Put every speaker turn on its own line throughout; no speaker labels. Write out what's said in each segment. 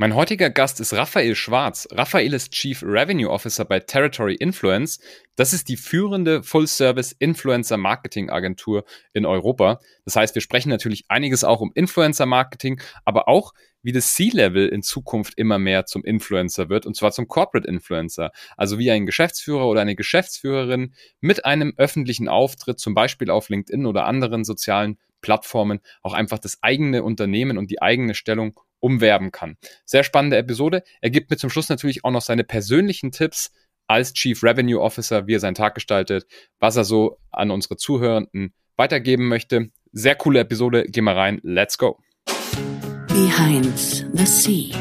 Mein heutiger Gast ist Raphael Schwarz. Raphael ist Chief Revenue Officer bei Territory Influence. Das ist die führende Full-Service Influencer Marketing Agentur in Europa. Das heißt, wir sprechen natürlich einiges auch um Influencer Marketing, aber auch wie das C-Level in Zukunft immer mehr zum Influencer wird, und zwar zum Corporate Influencer. Also wie ein Geschäftsführer oder eine Geschäftsführerin mit einem öffentlichen Auftritt, zum Beispiel auf LinkedIn oder anderen sozialen Plattformen, auch einfach das eigene Unternehmen und die eigene Stellung umwerben kann. Sehr spannende Episode. Er gibt mir zum Schluss natürlich auch noch seine persönlichen Tipps als Chief Revenue Officer, wie er seinen Tag gestaltet, was er so an unsere Zuhörenden weitergeben möchte. Sehr coole Episode. Geh mal rein. Let's go.
Behind the Sea.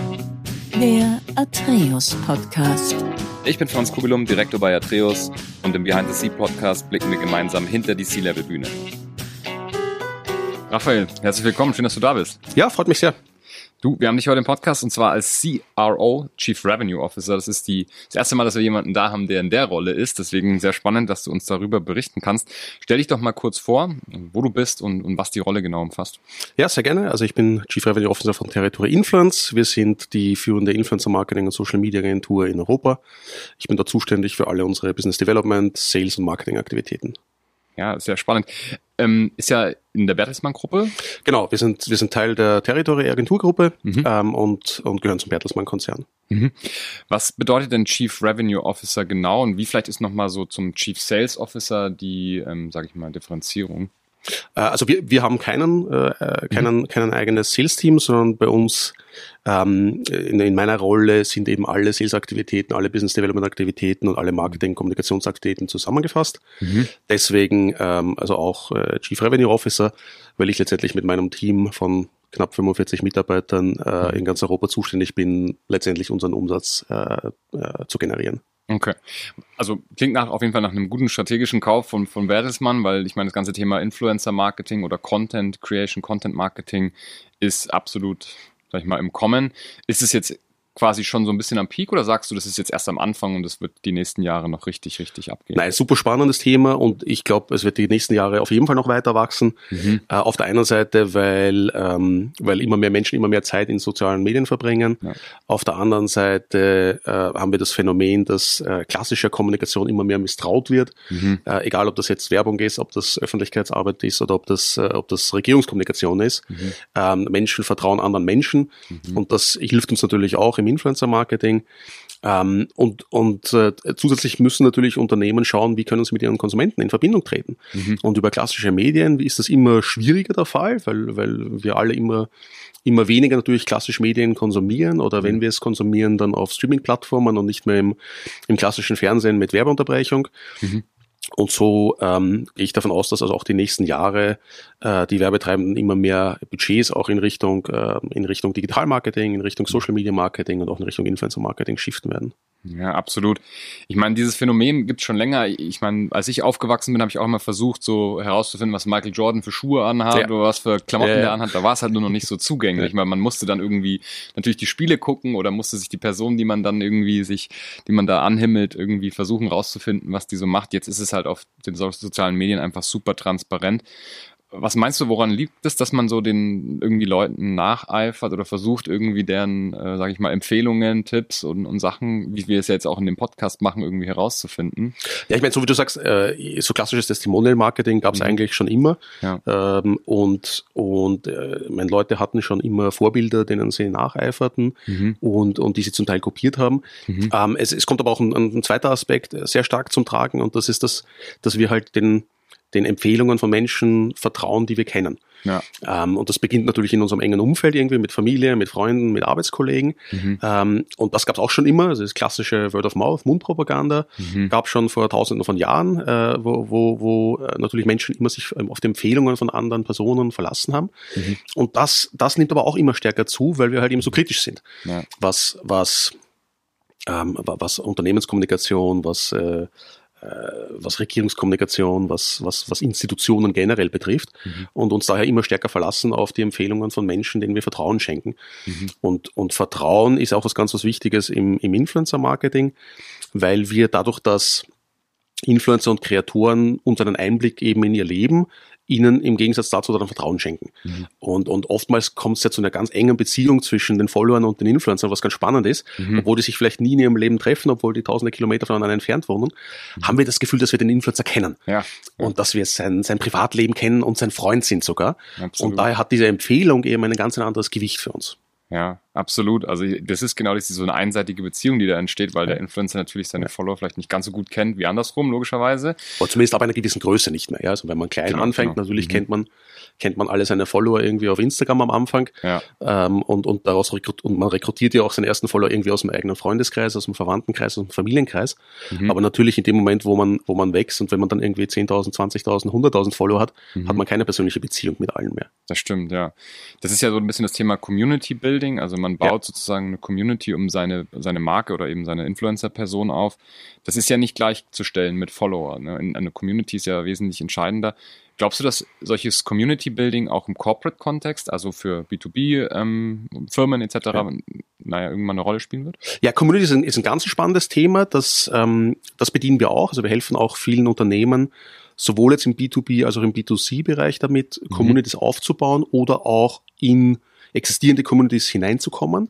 Der Atreus Podcast.
Ich bin Franz Kugelum, Direktor bei Atreus und im Behind the Sea Podcast blicken wir gemeinsam hinter die Sea-Level Bühne. Raphael, herzlich willkommen. Schön, dass du da bist.
Ja, freut mich sehr.
Du, wir haben dich heute im Podcast und zwar als CRO, Chief Revenue Officer. Das ist die, das erste Mal, dass wir jemanden da haben, der in der Rolle ist. Deswegen sehr spannend, dass du uns darüber berichten kannst. Stell dich doch mal kurz vor, wo du bist und, und was die Rolle genau umfasst.
Ja, sehr gerne. Also ich bin Chief Revenue Officer von Territory Influence. Wir sind die führende Influencer Marketing und Social Media Agentur in Europa. Ich bin da zuständig für alle unsere Business Development, Sales und Marketing Aktivitäten.
Ja, sehr spannend. Ähm, ist ja in der Bertelsmann-Gruppe.
Genau, wir sind, wir sind Teil der Territory-Agenturgruppe mhm. ähm, und, und gehören zum Bertelsmann-Konzern.
Mhm. Was bedeutet denn Chief Revenue Officer genau und wie vielleicht ist nochmal so zum Chief Sales Officer die, ähm, sage ich mal, Differenzierung?
Äh, also wir, wir haben keinen, äh, äh, keinen, mhm. keinen eigenes Sales-Team, sondern bei uns ähm, in, in, meiner Rolle sind eben alle Sales-Aktivitäten, alle Business-Development-Aktivitäten und alle Marketing-Kommunikationsaktivitäten zusammengefasst. Mhm. Deswegen ähm, also auch äh, Chief Revenue Officer, weil ich letztendlich mit meinem Team von knapp 45 Mitarbeitern äh, in ganz Europa zuständig bin, letztendlich unseren Umsatz äh, äh, zu generieren.
Okay. Also klingt nach auf jeden Fall nach einem guten strategischen Kauf von, von Bertelsmann, weil ich meine, das ganze Thema Influencer Marketing oder Content Creation, Content Marketing ist absolut, sag ich mal, im Kommen. Ist es jetzt quasi schon so ein bisschen am Peak oder sagst du, das ist jetzt erst am Anfang und es wird die nächsten Jahre noch richtig, richtig abgehen?
Nein, super spannendes Thema und ich glaube, es wird die nächsten Jahre auf jeden Fall noch weiter wachsen. Mhm. Äh, auf der einen Seite, weil, ähm, weil immer mehr Menschen immer mehr Zeit in sozialen Medien verbringen. Ja. Auf der anderen Seite äh, haben wir das Phänomen, dass äh, klassische Kommunikation immer mehr misstraut wird. Mhm. Äh, egal, ob das jetzt Werbung ist, ob das Öffentlichkeitsarbeit ist oder ob das, äh, ob das Regierungskommunikation ist. Mhm. Ähm, Menschen vertrauen anderen Menschen mhm. und das hilft uns natürlich auch im Influencer-Marketing. Ähm, und und äh, zusätzlich müssen natürlich Unternehmen schauen, wie können sie mit ihren Konsumenten in Verbindung treten. Mhm. Und über klassische Medien ist das immer schwieriger der Fall, weil, weil wir alle immer immer weniger natürlich klassische Medien konsumieren oder wenn mhm. wir es konsumieren, dann auf Streaming-Plattformen und nicht mehr im, im klassischen Fernsehen mit Werbeunterbrechung. Mhm. Und so ähm, gehe ich davon aus, dass also auch die nächsten Jahre äh, die Werbetreibenden immer mehr Budgets auch in Richtung, äh, in Richtung Digitalmarketing, in Richtung Social Media Marketing und auch in Richtung Influencer Marketing shiften werden.
Ja, absolut. Ich meine, dieses Phänomen gibt es schon länger. Ich meine, als ich aufgewachsen bin, habe ich auch immer versucht, so herauszufinden, was Michael Jordan für Schuhe anhat ja. oder was für Klamotten ja, ja. anhat. Da war es halt nur noch nicht so zugänglich, weil man musste dann irgendwie natürlich die Spiele gucken oder musste sich die Person, die man dann irgendwie sich, die man da anhimmelt, irgendwie versuchen rauszufinden, was die so macht. Jetzt ist es halt auf den sozialen Medien einfach super transparent. Was meinst du, woran liegt es, dass man so den irgendwie Leuten nacheifert oder versucht, irgendwie deren, äh, sage ich mal, Empfehlungen, Tipps und, und Sachen, wie wir es ja jetzt auch in dem Podcast machen, irgendwie herauszufinden?
Ja, ich meine, so wie du sagst, äh, so klassisches Testimonial-Marketing gab es mhm. eigentlich schon immer. Ja. Ähm, und und äh, meine Leute hatten schon immer Vorbilder, denen sie nacheiferten mhm. und, und die sie zum Teil kopiert haben. Mhm. Ähm, es, es kommt aber auch ein, ein zweiter Aspekt sehr stark zum Tragen und das ist das, dass wir halt den den Empfehlungen von Menschen vertrauen, die wir kennen. Ja. Ähm, und das beginnt natürlich in unserem engen Umfeld irgendwie mit Familie, mit Freunden, mit Arbeitskollegen. Mhm. Ähm, und das gab es auch schon immer. Also das klassische Word of Mouth, Mundpropaganda, mhm. gab schon vor Tausenden von Jahren, äh, wo, wo, wo äh, natürlich Menschen immer sich ähm, auf die Empfehlungen von anderen Personen verlassen haben. Mhm. Und das, das nimmt aber auch immer stärker zu, weil wir halt eben so kritisch sind, ja. was was ähm, was Unternehmenskommunikation, was äh, äh, was Regierungskommunikation, was, was, was Institutionen generell betrifft mhm. und uns daher immer stärker verlassen auf die Empfehlungen von Menschen, denen wir Vertrauen schenken. Mhm. Und, und Vertrauen ist auch was ganz was Wichtiges im, im Influencer-Marketing, weil wir dadurch, dass Influencer und Kreatoren uns einen Einblick eben in ihr Leben ihnen im Gegensatz dazu dann Vertrauen schenken. Mhm. Und, und oftmals kommt es ja zu einer ganz engen Beziehung zwischen den Followern und den Influencern, was ganz spannend ist, mhm. obwohl die sich vielleicht nie in ihrem Leben treffen, obwohl die tausende Kilometer voneinander entfernt wohnen, mhm. haben wir das Gefühl, dass wir den Influencer kennen. Ja. Und dass wir sein, sein Privatleben kennen und sein Freund sind sogar. Absolut. Und daher hat diese Empfehlung eben ein ganz anderes Gewicht für uns.
Ja, absolut. Also das ist genau so eine einseitige Beziehung, die da entsteht, weil der Influencer natürlich seine Follower vielleicht nicht ganz so gut kennt wie andersrum, logischerweise.
Oder zumindest ab einer gewissen Größe nicht mehr. Ja? Also wenn man klein genau, anfängt, genau. natürlich mhm. kennt man kennt man alle seine Follower irgendwie auf Instagram am Anfang. Ja. Ähm, und, und daraus rekrut und man rekrutiert ja auch seine ersten Follower irgendwie aus dem eigenen Freundeskreis, aus dem Verwandtenkreis, aus dem Familienkreis. Mhm. Aber natürlich in dem Moment, wo man, wo man wächst und wenn man dann irgendwie 10.000, 20.000, 100.000 Follower hat, mhm. hat man keine persönliche Beziehung mit allen mehr.
Das stimmt, ja. Das ist ja so ein bisschen das Thema Community Building. Also man baut ja. sozusagen eine Community um seine, seine Marke oder eben seine Influencer-Person auf. Das ist ja nicht gleichzustellen mit Follower. Ne? Eine Community ist ja wesentlich entscheidender. Glaubst du, dass solches Community Building auch im Corporate-Kontext, also für B2B-Firmen ähm, etc., ja. naja, irgendwann eine Rolle spielen wird?
Ja, Community ist ein, ist ein ganz spannendes Thema. Das, ähm, das bedienen wir auch. Also wir helfen auch vielen Unternehmen, sowohl jetzt im B2B als auch im B2C-Bereich damit, mhm. Communities aufzubauen oder auch in existierende Communities hineinzukommen.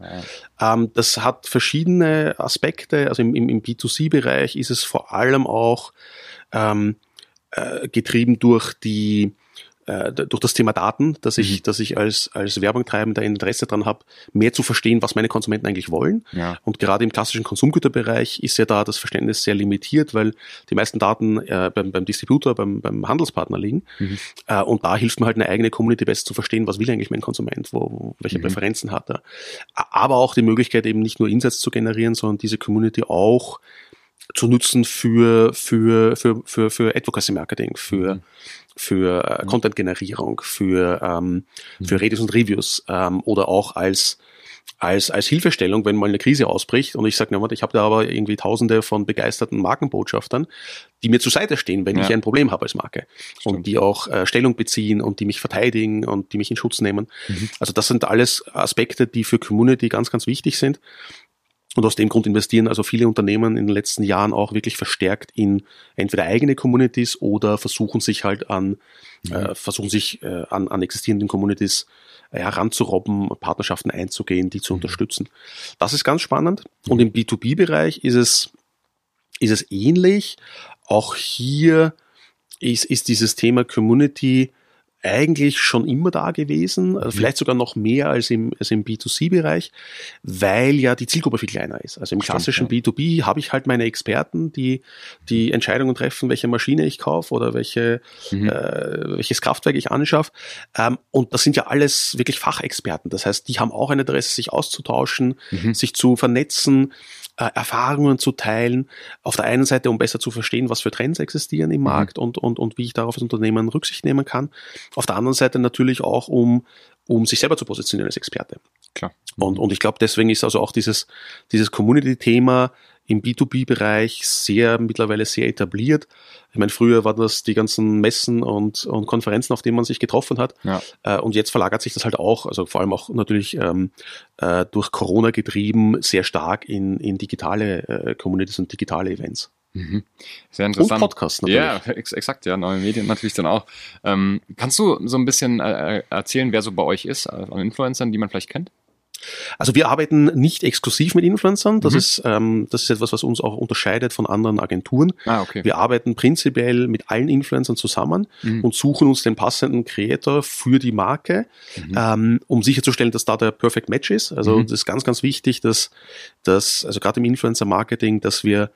Ja. Ähm, das hat verschiedene Aspekte. Also im, im, im B2C-Bereich ist es vor allem auch ähm, äh, getrieben durch die äh, durch das Thema Daten, dass ich, mhm. dass ich als, als Werbungtreibender Interesse daran habe, mehr zu verstehen, was meine Konsumenten eigentlich wollen. Ja. Und gerade im klassischen Konsumgüterbereich ist ja da das Verständnis sehr limitiert, weil die meisten Daten äh, beim, beim Distributor, beim, beim Handelspartner liegen. Mhm. Äh, und da hilft mir halt eine eigene Community besser zu verstehen, was will eigentlich mein Konsument, wo, wo welche mhm. Präferenzen hat er. Aber auch die Möglichkeit, eben nicht nur Insights zu generieren, sondern diese Community auch zu nutzen für, für, für, für, für Advocacy Marketing, für, mhm. Für äh, mhm. Content-Generierung, für, ähm, mhm. für Reviews und Reviews ähm, oder auch als als, als Hilfestellung, wenn mal eine Krise ausbricht und ich sage, na, ich habe da aber irgendwie tausende von begeisterten Markenbotschaftern, die mir zur Seite stehen, wenn ja. ich ein Problem habe als Marke Stimmt. und die auch äh, Stellung beziehen und die mich verteidigen und die mich in Schutz nehmen. Mhm. Also das sind alles Aspekte, die für Community ganz, ganz wichtig sind und aus dem Grund investieren also viele Unternehmen in den letzten Jahren auch wirklich verstärkt in entweder eigene Communities oder versuchen sich halt an, mhm. äh, versuchen sich äh, an, an existierenden Communities äh, heranzurobben, Partnerschaften einzugehen, die zu mhm. unterstützen. Das ist ganz spannend. Mhm. Und im B2B-Bereich ist es, ist es ähnlich. Auch hier ist, ist dieses Thema Community eigentlich schon immer da gewesen, also vielleicht sogar noch mehr als im, als im B2C-Bereich, weil ja die Zielgruppe viel kleiner ist. Also im klassischen Stimmt, ja. B2B habe ich halt meine Experten, die die Entscheidungen treffen, welche Maschine ich kaufe oder welche, mhm. äh, welches Kraftwerk ich anschaffe. Ähm, und das sind ja alles wirklich Fachexperten. Das heißt, die haben auch ein Interesse, sich auszutauschen, mhm. sich zu vernetzen, Erfahrungen zu teilen. Auf der einen Seite, um besser zu verstehen, was für Trends existieren im mhm. Markt und, und, und wie ich darauf als Unternehmen Rücksicht nehmen kann. Auf der anderen Seite natürlich auch, um, um sich selber zu positionieren als Experte. Klar. Und, und ich glaube, deswegen ist also auch dieses, dieses Community-Thema im B2B-Bereich sehr, mittlerweile sehr etabliert. Ich meine, früher waren das die ganzen Messen und, und Konferenzen, auf denen man sich getroffen hat. Ja. Äh, und jetzt verlagert sich das halt auch, also vor allem auch natürlich ähm, äh, durch Corona getrieben, sehr stark in, in digitale äh, Communities und digitale Events.
Mhm. Sehr interessant.
Und Podcasts natürlich.
Ja, ex exakt, ja, neue Medien natürlich dann auch. Ähm, kannst du so ein bisschen äh, erzählen, wer so bei euch ist, äh, an Influencern, die man vielleicht kennt?
Also wir arbeiten nicht exklusiv mit Influencern. Das mhm. ist ähm, das ist etwas, was uns auch unterscheidet von anderen Agenturen. Ah, okay. Wir arbeiten prinzipiell mit allen Influencern zusammen mhm. und suchen uns den passenden Creator für die Marke, mhm. ähm, um sicherzustellen, dass da der Perfect Match ist. Also mhm. das ist ganz, ganz wichtig, dass, dass also gerade im Influencer-Marketing, dass wir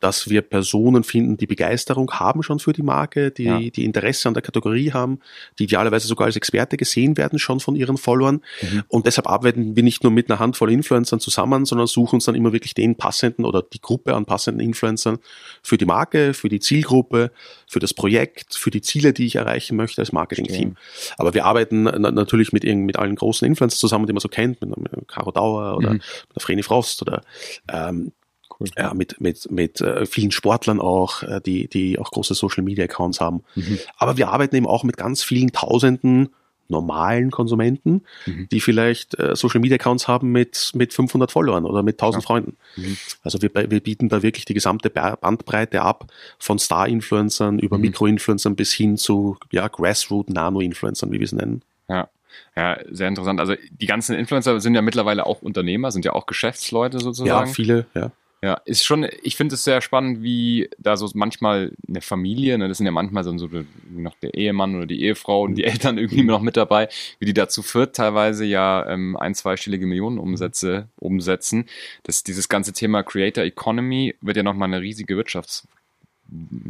dass wir Personen finden, die Begeisterung haben schon für die Marke, die, ja. die Interesse an der Kategorie haben, die idealerweise sogar als Experte gesehen werden schon von ihren Followern. Mhm. Und deshalb arbeiten wir nicht nur mit einer Handvoll Influencern zusammen, sondern suchen uns dann immer wirklich den passenden oder die Gruppe an passenden Influencern für die Marke, für die Zielgruppe, für das Projekt, für die Ziele, die ich erreichen möchte als Marketing-Team. Aber wir arbeiten natürlich mit, mit allen großen Influencern zusammen, die man so kennt, mit, mit Caro Dauer oder mhm. mit der Vreni Frost oder ähm, Cool. Ja, mit, mit, mit äh, vielen Sportlern auch, äh, die, die auch große Social Media Accounts haben. Mhm. Aber wir arbeiten eben auch mit ganz vielen Tausenden normalen Konsumenten, mhm. die vielleicht äh, Social Media Accounts haben mit, mit 500 Followern oder mit 1000 ja. Freunden. Mhm. Also wir, wir bieten da wirklich die gesamte Bandbreite ab, von Star-Influencern über mhm. Mikro-Influencern bis hin zu ja, Grassroot-Nano-Influencern, wie wir es nennen.
Ja. Ja, sehr interessant. Also die ganzen Influencer sind ja mittlerweile auch Unternehmer, sind ja auch Geschäftsleute sozusagen. Ja,
viele, ja.
Ja, ist schon, ich finde es sehr spannend, wie da so manchmal eine Familie, ne, das sind ja manchmal so, so noch der Ehemann oder die Ehefrau und die Eltern irgendwie noch mit dabei, wie die dazu führt, teilweise ja ähm, ein, zweistellige Millionenumsätze umsetzen. Das, dieses ganze Thema Creator Economy wird ja nochmal eine riesige Wirtschafts-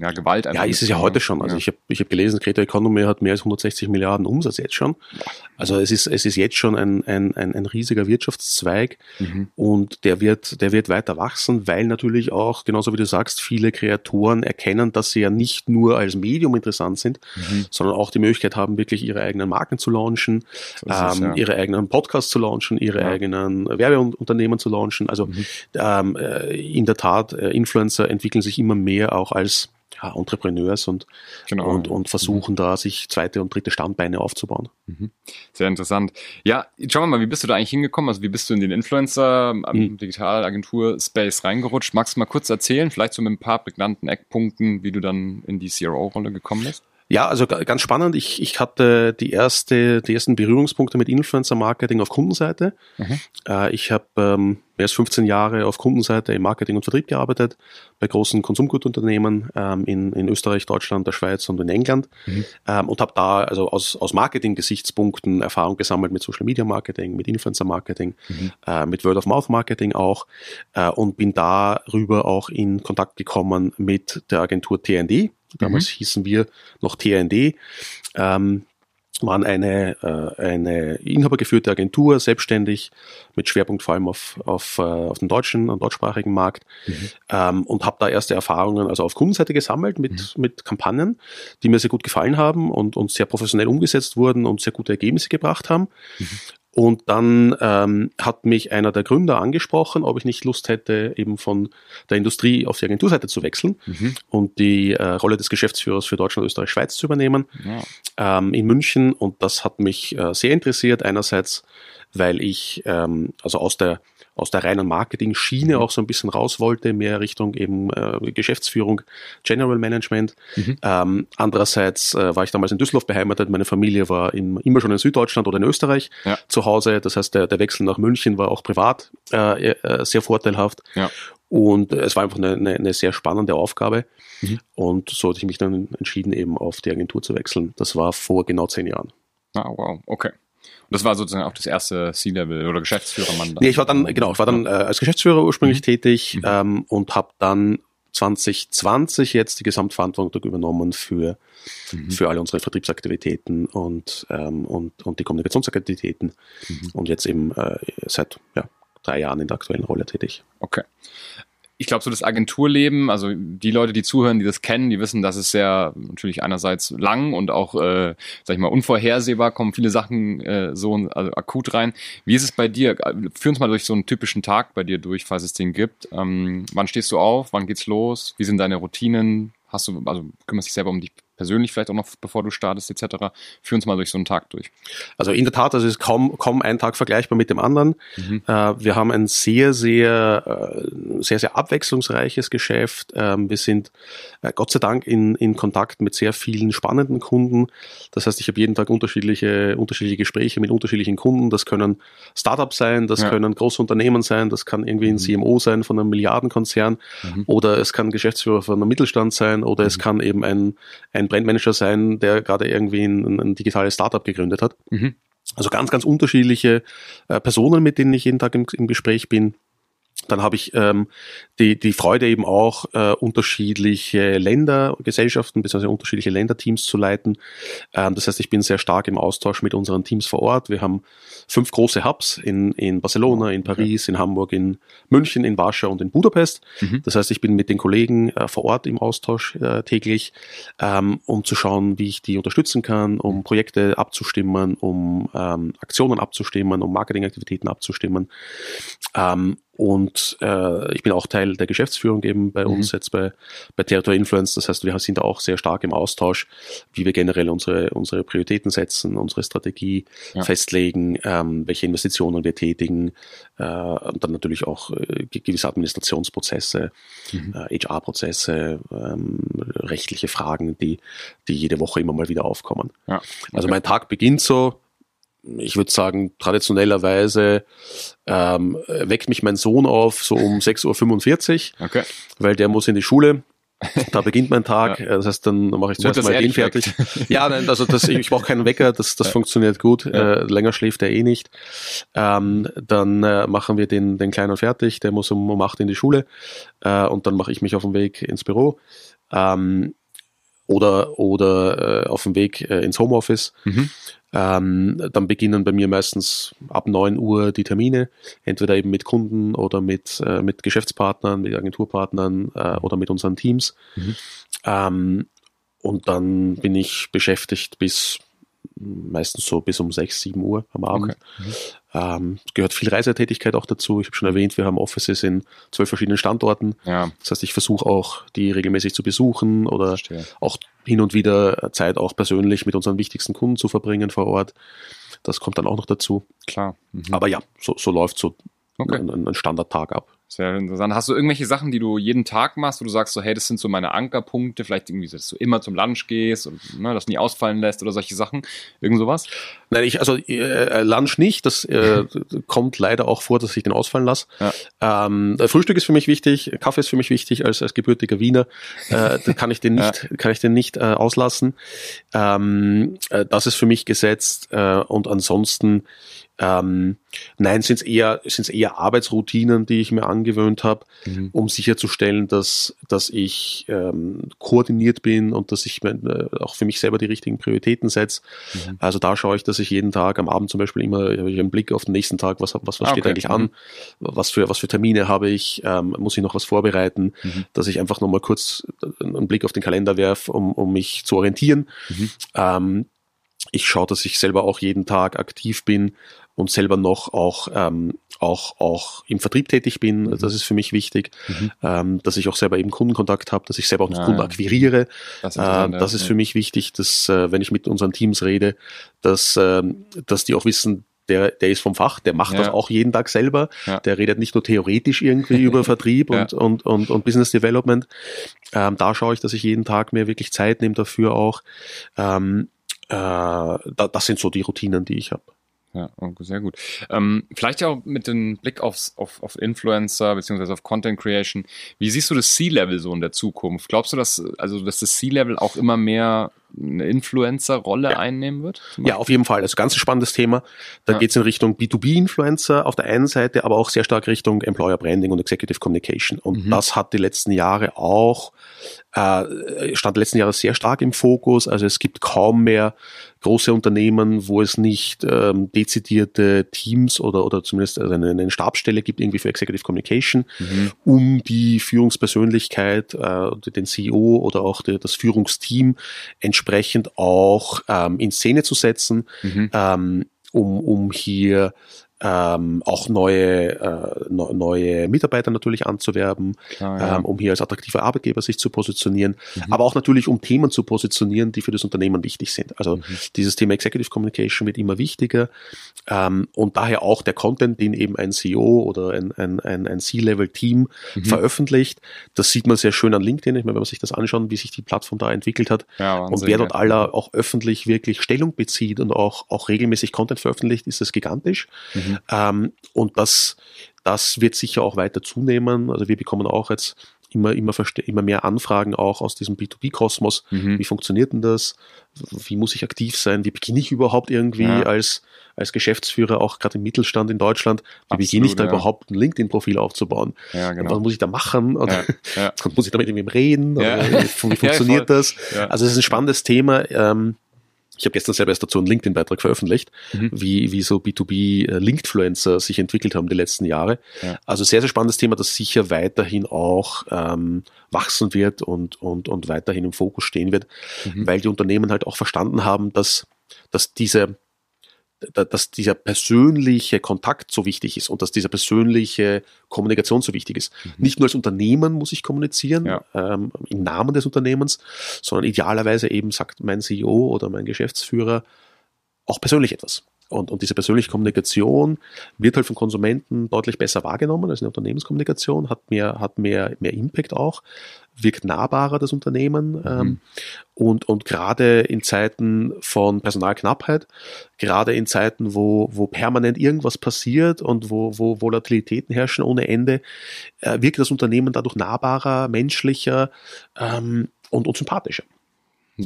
ja, Gewalt.
Ja, ist es ja heute schon. Also ja. ich habe ich hab gelesen, Creator Economy hat mehr als 160 Milliarden Umsatz jetzt schon. Also es ist, es ist jetzt schon ein, ein, ein, ein riesiger Wirtschaftszweig mhm. und der wird, der wird weiter wachsen, weil natürlich auch, genauso wie du sagst, viele Kreatoren erkennen, dass sie ja nicht nur als Medium interessant sind, mhm. sondern auch die Möglichkeit haben, wirklich ihre eigenen Marken zu launchen, ähm, es, ja. ihre eigenen Podcasts zu launchen, ihre ja. eigenen Werbeunternehmen zu launchen. Also mhm. ähm, äh, in der Tat, äh, Influencer entwickeln sich immer mehr auch als als ja, Entrepreneurs und, genau. und, und versuchen mhm. da sich zweite und dritte Standbeine aufzubauen.
Mhm. Sehr interessant. Ja, schauen wir mal, wie bist du da eigentlich hingekommen? Also wie bist du in den Influencer, mhm. Digitalagentur-Space reingerutscht? Magst du mal kurz erzählen, vielleicht so mit ein paar prägnanten Eckpunkten, wie du dann in die CRO-Rolle gekommen bist?
Ja, also ganz spannend. Ich, ich hatte die erste, die ersten Berührungspunkte mit Influencer-Marketing auf Kundenseite. Mhm. Äh, ich habe ähm, mehr als 15 Jahre auf Kundenseite im Marketing und Vertrieb gearbeitet, bei großen Konsumgutunternehmen ähm, in, in Österreich, Deutschland, der Schweiz und in England mhm. ähm, und habe da also aus, aus Marketing-Gesichtspunkten Erfahrung gesammelt mit Social-Media-Marketing, mit Influencer-Marketing, mhm. äh, mit Word-of-Mouth-Marketing auch äh, und bin darüber auch in Kontakt gekommen mit der Agentur TND, Damals mhm. hießen wir noch TND. Ähm, waren eine, äh, eine inhabergeführte Agentur, selbstständig, mit Schwerpunkt vor allem auf, auf, äh, auf den deutschen und deutschsprachigen Markt mhm. ähm, und habe da erste Erfahrungen also auf Kundenseite gesammelt mit, mhm. mit Kampagnen, die mir sehr gut gefallen haben und, und sehr professionell umgesetzt wurden und sehr gute Ergebnisse gebracht haben. Mhm. Und dann ähm, hat mich einer der Gründer angesprochen, ob ich nicht Lust hätte, eben von der Industrie auf die Agenturseite zu wechseln mhm. und die äh, Rolle des Geschäftsführers für Deutschland, Österreich, Schweiz zu übernehmen ja. ähm, in München. Und das hat mich äh, sehr interessiert. Einerseits, weil ich also aus der aus der reinen Marketing-Schiene mhm. auch so ein bisschen raus wollte, mehr Richtung eben äh, Geschäftsführung, General Management. Mhm. Ähm, andererseits äh, war ich damals in Düsseldorf beheimatet, meine Familie war in, immer schon in Süddeutschland oder in Österreich ja. zu Hause. Das heißt, der, der Wechsel nach München war auch privat äh, äh sehr vorteilhaft. Ja. Und es war einfach eine, eine, eine sehr spannende Aufgabe. Mhm. Und so hatte ich mich dann entschieden, eben auf die Agentur zu wechseln. Das war vor genau zehn Jahren.
Ah, wow, okay. Das war sozusagen auch das erste C-Level oder Geschäftsführermann.
Nee, ich war dann, genau, ich war dann äh, als Geschäftsführer ursprünglich mhm. tätig mhm. ähm, und habe dann 2020 jetzt die Gesamtverantwortung übernommen für, mhm. für alle unsere Vertriebsaktivitäten und, ähm, und, und die Kommunikationsaktivitäten mhm. und jetzt eben äh, seit ja, drei Jahren in der aktuellen Rolle tätig.
Okay ich glaube, so das Agenturleben, also die Leute, die zuhören, die das kennen, die wissen, dass es sehr natürlich einerseits lang und auch, äh, sag ich mal, unvorhersehbar kommen viele Sachen äh, so also akut rein. Wie ist es bei dir? Führ uns mal durch so einen typischen Tag bei dir durch, falls es den gibt. Ähm, wann stehst du auf? Wann geht's los? Wie sind deine Routinen? Hast du, also kümmerst dich selber um dich persönlich vielleicht auch noch, bevor du startest etc. Führ uns mal durch so einen Tag durch.
Also in der Tat, also es ist kaum, kaum ein Tag vergleichbar mit dem anderen. Mhm. Äh, wir haben ein sehr, sehr, äh, sehr, sehr abwechslungsreiches Geschäft. Ähm, wir sind äh, Gott sei Dank in, in Kontakt mit sehr vielen spannenden Kunden. Das heißt, ich habe jeden Tag unterschiedliche, unterschiedliche Gespräche mit unterschiedlichen Kunden. Das können Startups sein, das ja. können große Unternehmen sein, das kann irgendwie ein mhm. CMO sein von einem Milliardenkonzern mhm. oder es kann Geschäftsführer von einem Mittelstand sein oder es mhm. kann eben ein, ein Brandmanager sein, der gerade irgendwie ein, ein digitales Startup gegründet hat. Mhm. Also ganz, ganz unterschiedliche äh, Personen, mit denen ich jeden Tag im, im Gespräch bin. Dann habe ich ähm, die, die Freude eben auch, äh, unterschiedliche Länder, Gesellschaften bzw. unterschiedliche Länderteams zu leiten. Ähm, das heißt, ich bin sehr stark im Austausch mit unseren Teams vor Ort. Wir haben fünf große Hubs in, in Barcelona, in Paris, in Hamburg, in München, in Warschau und in Budapest. Mhm. Das heißt, ich bin mit den Kollegen äh, vor Ort im Austausch äh, täglich, ähm, um zu schauen, wie ich die unterstützen kann, um Projekte abzustimmen, um ähm, Aktionen abzustimmen, um Marketingaktivitäten abzustimmen. Ähm, und äh, ich bin auch Teil der Geschäftsführung eben bei mhm. uns jetzt bei, bei Territory Influence. Das heißt, wir sind da auch sehr stark im Austausch, wie wir generell unsere, unsere Prioritäten setzen, unsere Strategie ja. festlegen, ähm, welche Investitionen wir tätigen äh, und dann natürlich auch äh, gewisse Administrationsprozesse, mhm. äh, HR-Prozesse, ähm, rechtliche Fragen, die, die jede Woche immer mal wieder aufkommen. Ja. Also okay. Also mein Tag beginnt so, ich würde sagen, traditionellerweise ähm, weckt mich mein Sohn auf, so um 6.45 Uhr, okay. weil der muss in die Schule. Da beginnt mein Tag. Ja. Das heißt, dann mache ich zuerst mal den fertig. ja, nein, also das, ich, ich brauche keinen Wecker, das, das ja. funktioniert gut. Ja. Äh, länger schläft er eh nicht. Ähm, dann äh, machen wir den, den Kleinen fertig, der muss um, um 8 in die Schule äh, und dann mache ich mich auf den Weg ins Büro. Ähm, oder, oder äh, auf dem Weg äh, ins Homeoffice. Mhm. Ähm, dann beginnen bei mir meistens ab 9 Uhr die Termine, entweder eben mit Kunden oder mit, äh, mit Geschäftspartnern, mit Agenturpartnern äh, oder mit unseren Teams. Mhm. Ähm, und dann bin ich beschäftigt bis meistens so bis um 6, 7 Uhr am Abend. Okay. Mhm. Ähm, es gehört viel Reisetätigkeit auch dazu. Ich habe schon erwähnt, wir haben Offices in zwölf verschiedenen Standorten. Ja. Das heißt, ich versuche auch, die regelmäßig zu besuchen oder Verstehe. auch hin und wieder Zeit auch persönlich mit unseren wichtigsten Kunden zu verbringen vor Ort. Das kommt dann auch noch dazu.
Klar.
Mhm. Aber ja, so, so läuft so okay. ein, ein Standardtag ab.
Sehr interessant. Hast du irgendwelche Sachen, die du jeden Tag machst, wo du sagst, so, hey, das sind so meine Ankerpunkte, vielleicht irgendwie, dass du immer zum Lunch gehst und ne, das nie ausfallen lässt oder solche Sachen? Irgend sowas?
Nein, ich, also äh, Lunch nicht. Das äh, kommt leider auch vor, dass ich den ausfallen lasse. Ja. Ähm, Frühstück ist für mich wichtig, Kaffee ist für mich wichtig als, als gebürtiger Wiener. Äh, kann ich den nicht, ja. kann ich den nicht äh, auslassen. Ähm, äh, das ist für mich gesetzt. Äh, und ansonsten ähm, nein, sind es eher, sind's eher Arbeitsroutinen, die ich mir angewöhnt habe, mhm. um sicherzustellen, dass, dass ich ähm, koordiniert bin und dass ich mein, äh, auch für mich selber die richtigen Prioritäten setze. Mhm. Also da schaue ich, dass ich jeden Tag am Abend zum Beispiel immer habe ich einen Blick auf den nächsten Tag, was, was, was ah, steht eigentlich mhm. an, was für, was für Termine habe ich, ähm, muss ich noch was vorbereiten, mhm. dass ich einfach nochmal kurz einen Blick auf den Kalender werfe, um, um mich zu orientieren. Mhm. Ähm, ich schaue, dass ich selber auch jeden Tag aktiv bin und selber noch auch, ähm, auch, auch im Vertrieb tätig bin. Mhm. Das ist für mich wichtig, mhm. ähm, dass ich auch selber eben Kundenkontakt habe, dass ich selber auch noch ah, Kunden akquiriere. Das, ist, äh, das ist für mich wichtig, dass äh, wenn ich mit unseren Teams rede, dass, äh, dass die auch wissen, der, der ist vom Fach, der macht ja. das auch jeden Tag selber. Ja. Der redet nicht nur theoretisch irgendwie über Vertrieb und, ja. und, und, und Business Development. Ähm, da schaue ich, dass ich jeden Tag mir wirklich Zeit nehme dafür auch. Ähm, äh, da, das sind so die Routinen, die ich habe.
Ja, sehr gut. Ähm, vielleicht auch mit dem Blick aufs, auf, auf Influencer beziehungsweise auf Content Creation. Wie siehst du das C-Level so in der Zukunft? Glaubst du, dass, also, dass das C-Level auch immer mehr eine Influencer-Rolle ja. einnehmen wird?
Ja, auf jeden Fall. Also ganz spannendes Thema. Da ja. geht es in Richtung B2B-Influencer auf der einen Seite, aber auch sehr stark Richtung Employer Branding und Executive Communication. Und mhm. das hat die letzten Jahre auch, äh, stand die letzten Jahre sehr stark im Fokus. Also es gibt kaum mehr große Unternehmen, wo es nicht ähm, dezidierte Teams oder, oder zumindest also eine, eine Stabsstelle gibt, irgendwie für Executive Communication, mhm. um die Führungspersönlichkeit, äh, den CEO oder auch die, das Führungsteam entsprechend auch ähm, in Szene zu setzen, mhm. ähm, um, um hier ähm, auch neue, äh, neue Mitarbeiter natürlich anzuwerben, Klar, ja. ähm, um hier als attraktiver Arbeitgeber sich zu positionieren, mhm. aber auch natürlich um Themen zu positionieren, die für das Unternehmen wichtig sind. Also mhm. dieses Thema Executive Communication wird immer wichtiger ähm, und daher auch der Content, den eben ein CEO oder ein, ein, ein, ein C-Level-Team mhm. veröffentlicht. Das sieht man sehr schön an LinkedIn. Ich meine, wenn man sich das anschaut, wie sich die Plattform da entwickelt hat ja, und wer dort aller auch öffentlich wirklich Stellung bezieht und auch, auch regelmäßig Content veröffentlicht, ist das gigantisch. Mhm. Mhm. Ähm, und das, das wird sicher auch weiter zunehmen. Also wir bekommen auch jetzt immer, immer, immer mehr Anfragen auch aus diesem B2B-Kosmos. Mhm. Wie funktioniert denn das? Wie muss ich aktiv sein? Wie beginne ich überhaupt irgendwie ja. als, als Geschäftsführer, auch gerade im Mittelstand in Deutschland? Wie Absolut, beginne ich da ja. überhaupt ein LinkedIn-Profil aufzubauen? Ja, genau. Was muss ich da machen? Und, und muss ich da mit ihm reden? Wie funktioniert das? Also es ist ein spannendes Thema. Ähm, ich habe gestern selber erst dazu einen LinkedIn-Beitrag veröffentlicht, mhm. wie, wie so B2B-Linkfluencer sich entwickelt haben die letzten Jahre. Ja. Also sehr, sehr spannendes Thema, das sicher weiterhin auch ähm, wachsen wird und, und, und weiterhin im Fokus stehen wird, mhm. weil die Unternehmen halt auch verstanden haben, dass, dass diese dass dieser persönliche Kontakt so wichtig ist und dass dieser persönliche Kommunikation so wichtig ist. Mhm. Nicht nur als Unternehmen muss ich kommunizieren, ja. ähm, im Namen des Unternehmens, sondern idealerweise eben sagt mein CEO oder mein Geschäftsführer auch persönlich etwas. Und, und diese persönliche Kommunikation wird halt von Konsumenten deutlich besser wahrgenommen als eine Unternehmenskommunikation, hat mehr, hat mehr, mehr Impact auch, wirkt nahbarer das Unternehmen. Mhm. Ähm, und, und gerade in Zeiten von Personalknappheit, gerade in Zeiten, wo, wo permanent irgendwas passiert und wo, wo Volatilitäten herrschen ohne Ende, äh, wirkt das Unternehmen dadurch nahbarer, menschlicher ähm, und, und sympathischer.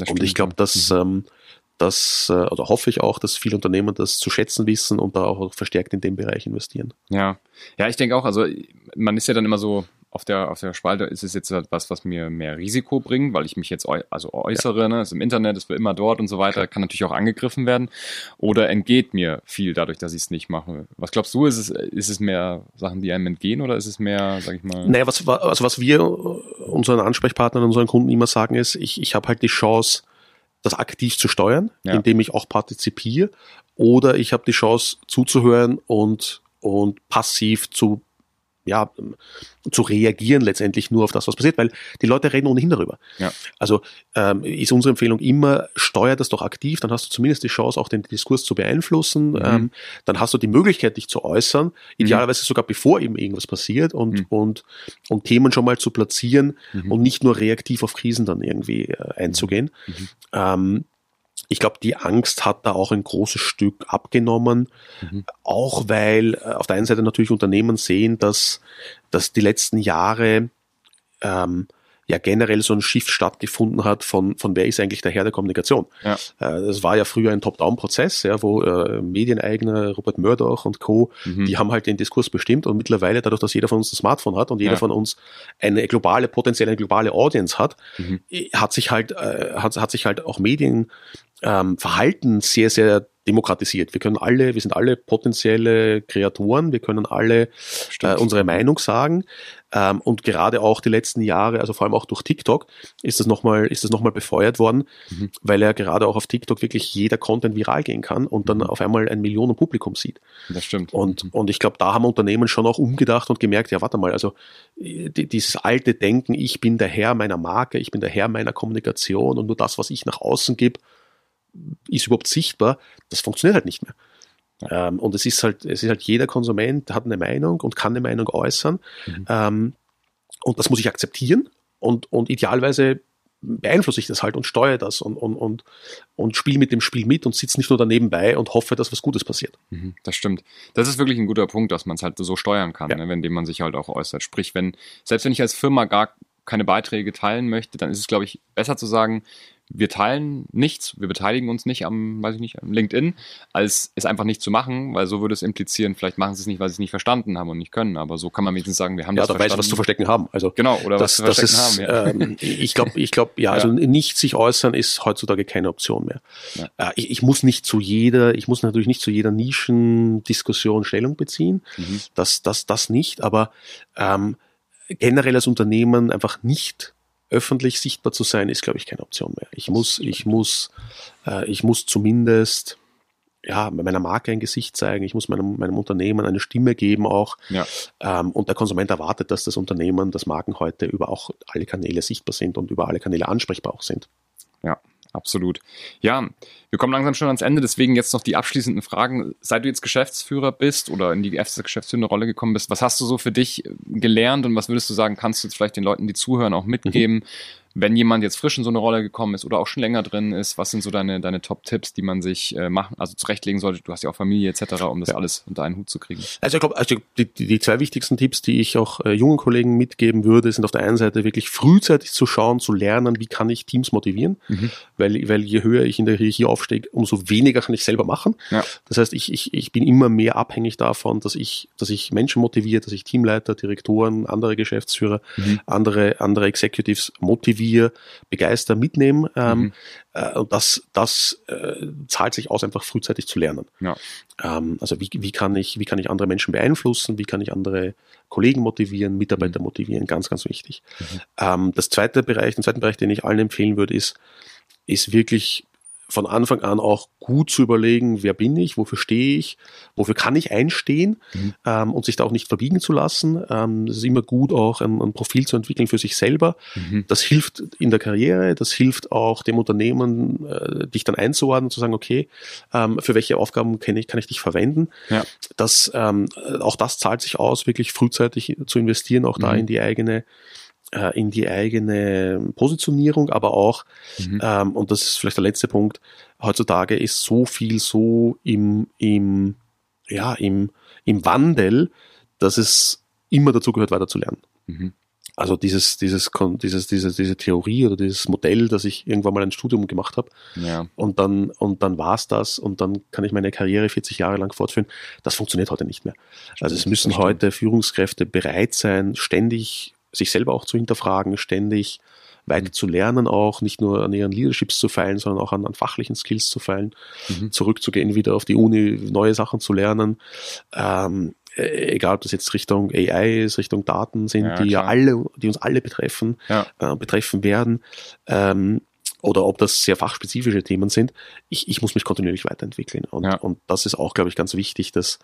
Und ich glaube, dass mhm. ähm, dass, äh, oder hoffe ich auch, dass viele Unternehmen das zu schätzen wissen und da auch verstärkt in dem Bereich investieren.
Ja, ja, ich denke auch, also man ist ja dann immer so auf der, auf der Spalte, ist es jetzt was, was mir mehr Risiko bringt, weil ich mich jetzt also äußere, ja. ne, ist im Internet, ist immer dort und so weiter, kann natürlich auch angegriffen werden oder entgeht mir viel dadurch, dass ich es nicht mache. Was glaubst du, ist es, ist es mehr Sachen, die einem entgehen oder ist es mehr, sag ich mal?
Naja, was, also was wir unseren Ansprechpartnern, unseren Kunden immer sagen ist, ich, ich habe halt die Chance, das aktiv zu steuern, ja. indem ich auch partizipiere, oder ich habe die Chance zuzuhören und, und passiv zu ja, zu reagieren letztendlich nur auf das, was passiert, weil die Leute reden ohnehin darüber. Ja. Also ähm, ist unsere Empfehlung immer, steuer das doch aktiv, dann hast du zumindest die Chance, auch den Diskurs zu beeinflussen, mhm. ähm, dann hast du die Möglichkeit, dich zu äußern, idealerweise mhm. sogar bevor eben irgendwas passiert und, mhm. und, und Themen schon mal zu platzieren mhm. und nicht nur reaktiv auf Krisen dann irgendwie äh, einzugehen. Mhm. Ähm, ich glaube, die Angst hat da auch ein großes Stück abgenommen, mhm. auch weil äh, auf der einen Seite natürlich Unternehmen sehen, dass, dass die letzten Jahre ähm, ja generell so ein Shift stattgefunden hat von, von wer ist eigentlich der Herr der Kommunikation. Ja. Äh, das war ja früher ein Top-Down-Prozess, ja, wo äh, Medieneigner, Robert Murdoch und Co., mhm. die haben halt den Diskurs bestimmt und mittlerweile dadurch, dass jeder von uns ein Smartphone hat und jeder ja. von uns eine globale, potenziell eine globale Audience hat, mhm. hat sich halt, äh, hat, hat sich halt auch Medien ähm, Verhalten sehr, sehr demokratisiert. Wir können alle, wir sind alle potenzielle Kreatoren, wir können alle äh, unsere Meinung sagen. Ähm, und gerade auch die letzten Jahre, also vor allem auch durch TikTok, ist das nochmal, ist das nochmal befeuert worden, mhm. weil ja gerade auch auf TikTok wirklich jeder Content viral gehen kann und dann mhm. auf einmal ein Millionen Publikum sieht.
Das stimmt.
Und, mhm. und ich glaube, da haben Unternehmen schon auch umgedacht und gemerkt, ja, warte mal, also die, dieses alte Denken, ich bin der Herr meiner Marke, ich bin der Herr meiner Kommunikation und nur das, was ich nach außen gebe, ist überhaupt sichtbar, das funktioniert halt nicht mehr. Ja. Ähm, und es ist halt, es ist halt jeder Konsument hat eine Meinung und kann eine Meinung äußern. Mhm. Ähm, und das muss ich akzeptieren und, und idealweise beeinflusse ich das halt und steuere das und, und, und, und spiele mit dem Spiel mit und sitze nicht nur daneben bei und hoffe, dass was Gutes passiert.
Mhm, das stimmt. Das ist wirklich ein guter Punkt, dass man es halt so steuern kann, ja. ne, indem man sich halt auch äußert. Sprich, wenn, selbst wenn ich als Firma gar keine Beiträge teilen möchte, dann ist es, glaube ich, besser zu sagen, wir teilen nichts, wir beteiligen uns nicht am, weiß ich nicht, am LinkedIn, als es einfach nicht zu machen, weil so würde es implizieren, vielleicht machen sie es nicht, weil sie es nicht verstanden haben und nicht können, aber so kann man wenigstens sagen, wir haben
ja,
das
da verstanden. weiß, was zu verstecken haben. Also
genau, oder das, was zu verstecken
ist, haben. Ja. Ähm, ich glaube, ich glaube, ja, also ja. nicht sich äußern ist heutzutage keine Option mehr. Ja. Äh, ich, ich, muss nicht zu jeder, ich muss natürlich nicht zu jeder Nischendiskussion Stellung beziehen, mhm. das, das, das nicht, aber ähm, generell als Unternehmen einfach nicht öffentlich sichtbar zu sein, ist, glaube ich, keine Option mehr. Ich muss, ich muss, äh, ich muss zumindest ja, meiner Marke ein Gesicht zeigen, ich muss meinem, meinem Unternehmen eine Stimme geben auch. Ja. Ähm, und der Konsument erwartet, dass das Unternehmen, das Marken heute über auch alle Kanäle sichtbar sind und über alle Kanäle ansprechbar auch sind.
Ja, absolut. Ja, wir kommen langsam schon ans Ende, deswegen jetzt noch die abschließenden Fragen. Seit du jetzt Geschäftsführer bist oder in die erste geschäftsführende Rolle gekommen bist, was hast du so für dich gelernt und was würdest du sagen, kannst du jetzt vielleicht den Leuten, die zuhören, auch mitgeben, mhm wenn jemand jetzt frisch in so eine Rolle gekommen ist oder auch schon länger drin ist, was sind so deine, deine Top-Tipps, die man sich äh, machen, also zurechtlegen sollte? Du hast ja auch Familie etc., um das ja. alles unter einen Hut zu kriegen.
Also ich glaube, also die, die zwei wichtigsten Tipps, die ich auch äh, jungen Kollegen mitgeben würde, sind auf der einen Seite wirklich frühzeitig zu schauen, zu lernen, wie kann ich Teams motivieren, mhm. Weil, weil je höher ich in der Hierarchie aufsteige, umso weniger kann ich selber machen. Ja. Das heißt, ich, ich, ich bin immer mehr abhängig davon, dass ich, dass ich Menschen motiviere, dass ich Teamleiter, Direktoren, andere Geschäftsführer, mhm. andere, andere Executives motiviere, begeister mitnehmen. Ähm, mhm. äh, und das, das äh, zahlt sich aus, einfach frühzeitig zu lernen. Ja. Ähm, also wie, wie, kann ich, wie kann ich andere Menschen beeinflussen? Wie kann ich andere Kollegen motivieren, Mitarbeiter mhm. motivieren? Ganz, ganz wichtig. Mhm. Ähm, das zweite Bereich, den zweiten Bereich, den ich allen empfehlen würde, ist, ist wirklich von Anfang an auch gut zu überlegen, wer bin ich, wofür stehe ich, wofür kann ich einstehen mhm. ähm, und sich da auch nicht verbiegen zu lassen. Ähm, es ist immer gut, auch ein, ein, Profil zu entwickeln für sich selber. Mhm. Das hilft in der Karriere, das hilft auch dem Unternehmen, äh, dich dann einzuordnen, zu sagen, okay, ähm, für welche Aufgaben kann ich, kann ich dich verwenden. Ja. Das, ähm, auch das zahlt sich aus, wirklich frühzeitig zu investieren, auch mhm. da in die eigene äh, in die eigene Positionierung, aber auch, mhm. ähm, und das ist vielleicht der letzte Punkt, heutzutage ist so viel so im, im, ja, im, im Wandel, dass es immer dazu gehört, weiter zu lernen. Mhm. Also dieses, dieses, dieses, diese, diese Theorie oder dieses Modell, dass ich irgendwann mal ein Studium gemacht habe ja. und dann, und dann war's das und dann kann ich meine Karriere 40 Jahre lang fortführen, das funktioniert heute nicht mehr. Also es müssen heute Führungskräfte bereit sein, ständig sich selber auch zu hinterfragen, ständig weiter zu lernen, auch nicht nur an ihren Leaderships zu feilen, sondern auch an, an fachlichen Skills zu feilen, mhm. zurückzugehen, wieder auf die Uni, neue Sachen zu lernen. Ähm, äh, egal ob das jetzt Richtung AI ist, Richtung Daten sind, ja, die klar. ja alle, die uns alle betreffen, ja. äh, betreffen werden, ähm, oder ob das sehr fachspezifische Themen sind. Ich, ich muss mich kontinuierlich weiterentwickeln. Und, ja. und das ist auch, glaube ich, ganz wichtig, dass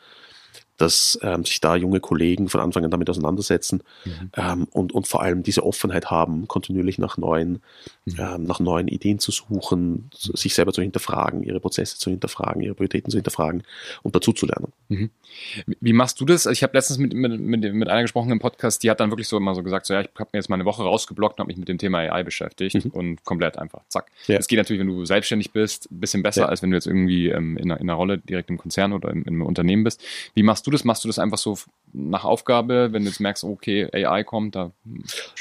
dass ähm, sich da junge Kollegen von Anfang an damit auseinandersetzen mhm. ähm, und, und vor allem diese Offenheit haben, kontinuierlich nach neuen, mhm. ähm, nach neuen Ideen zu suchen, sich selber zu hinterfragen, ihre Prozesse zu hinterfragen, ihre Prioritäten zu hinterfragen und dazu zu lernen.
Mhm. Wie machst du das? Ich habe letztens mit, mit, mit, mit einer gesprochen im Podcast, die hat dann wirklich so immer so gesagt, so ja, ich habe mir jetzt mal eine Woche rausgeblockt und habe mich mit dem Thema AI beschäftigt mhm. und komplett einfach, zack. Es ja. geht natürlich, wenn du selbstständig bist, ein bisschen besser, ja. als wenn du jetzt irgendwie ähm, in, einer, in, einer, Rolle direkt im Konzern oder im, im Unternehmen bist. Wie machst du das? Machst du das einfach so nach Aufgabe, wenn du jetzt merkst, okay, AI kommt, da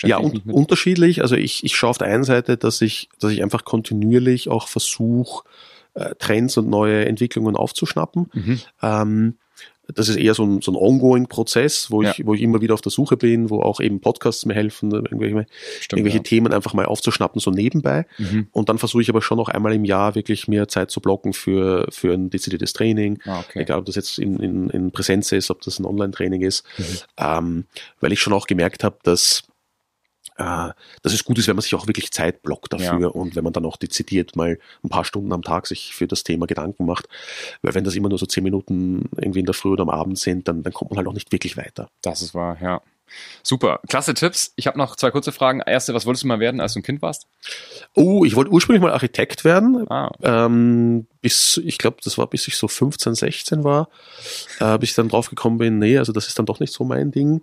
Ja, un unterschiedlich. Also ich, ich schaue auf der einen Seite, dass ich, dass ich einfach kontinuierlich auch versuche, äh, Trends und neue Entwicklungen aufzuschnappen. Mhm. Ähm, das ist eher so ein, so ein Ongoing-Prozess, wo, ja. ich, wo ich immer wieder auf der Suche bin, wo auch eben Podcasts mir helfen, irgendwelche, Stimmt, irgendwelche ja. Themen einfach mal aufzuschnappen, so nebenbei. Mhm. Und dann versuche ich aber schon noch einmal im Jahr wirklich mehr Zeit zu blocken für, für ein dezidiertes Training. Ah, okay. Egal, ob das jetzt in, in, in Präsenz ist, ob das ein Online-Training ist. Mhm. Ähm, weil ich schon auch gemerkt habe, dass äh, dass es gut ist, wenn man sich auch wirklich Zeit blockt dafür ja. und wenn man dann auch dezidiert mal ein paar Stunden am Tag sich für das Thema Gedanken macht. Weil wenn das immer nur so zehn Minuten irgendwie in der Früh oder am Abend sind, dann, dann kommt man halt auch nicht wirklich weiter.
Das ist wahr, ja. Super, klasse Tipps. Ich habe noch zwei kurze Fragen. Erste, was wolltest du mal werden, als du ein Kind warst?
Oh, ich wollte ursprünglich mal Architekt werden. Ah. Ähm, bis, ich glaube, das war bis ich so 15, 16 war, äh, bis ich dann drauf gekommen bin, nee, also das ist dann doch nicht so mein Ding.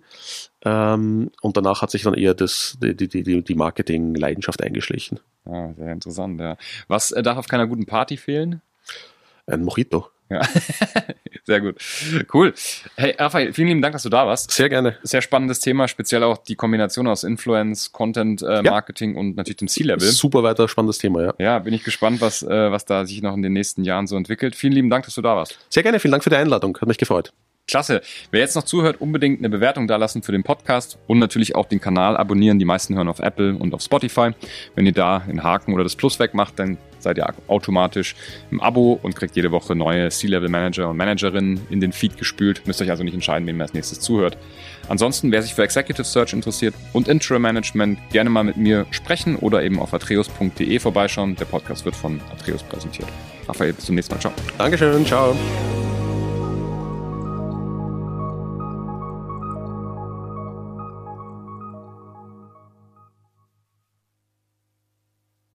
Ähm, und danach hat sich dann eher das, die, die, die, die Marketing-Leidenschaft eingeschlichen.
Ah, sehr interessant, ja. Was äh, darf auf keiner guten Party fehlen?
Ein Mojito.
Ja, sehr gut. Cool. Hey, Raphael, vielen lieben Dank, dass du da warst.
Sehr gerne.
Sehr spannendes Thema, speziell auch die Kombination aus Influence, Content, äh, Marketing ja. und natürlich dem C-Level.
Super weiter spannendes Thema, ja.
Ja, bin ich gespannt, was, äh, was da sich noch in den nächsten Jahren so entwickelt. Vielen lieben Dank, dass du da warst.
Sehr gerne, vielen Dank für die Einladung. Hat mich gefreut.
Klasse. Wer jetzt noch zuhört, unbedingt eine Bewertung dalassen für den Podcast und natürlich auch den Kanal abonnieren. Die meisten hören auf Apple und auf Spotify. Wenn ihr da den Haken oder das Plus wegmacht, dann seid ihr automatisch im Abo und kriegt jede Woche neue C-Level Manager und Managerinnen in den Feed gespült. Müsst euch also nicht entscheiden, wem ihr als nächstes zuhört. Ansonsten, wer sich für Executive Search interessiert und Interim Management, gerne mal mit mir sprechen oder eben auf atreus.de vorbeischauen. Der Podcast wird von Atreus präsentiert. Raphael, bis zum nächsten Mal. Ciao.
Dankeschön. Ciao.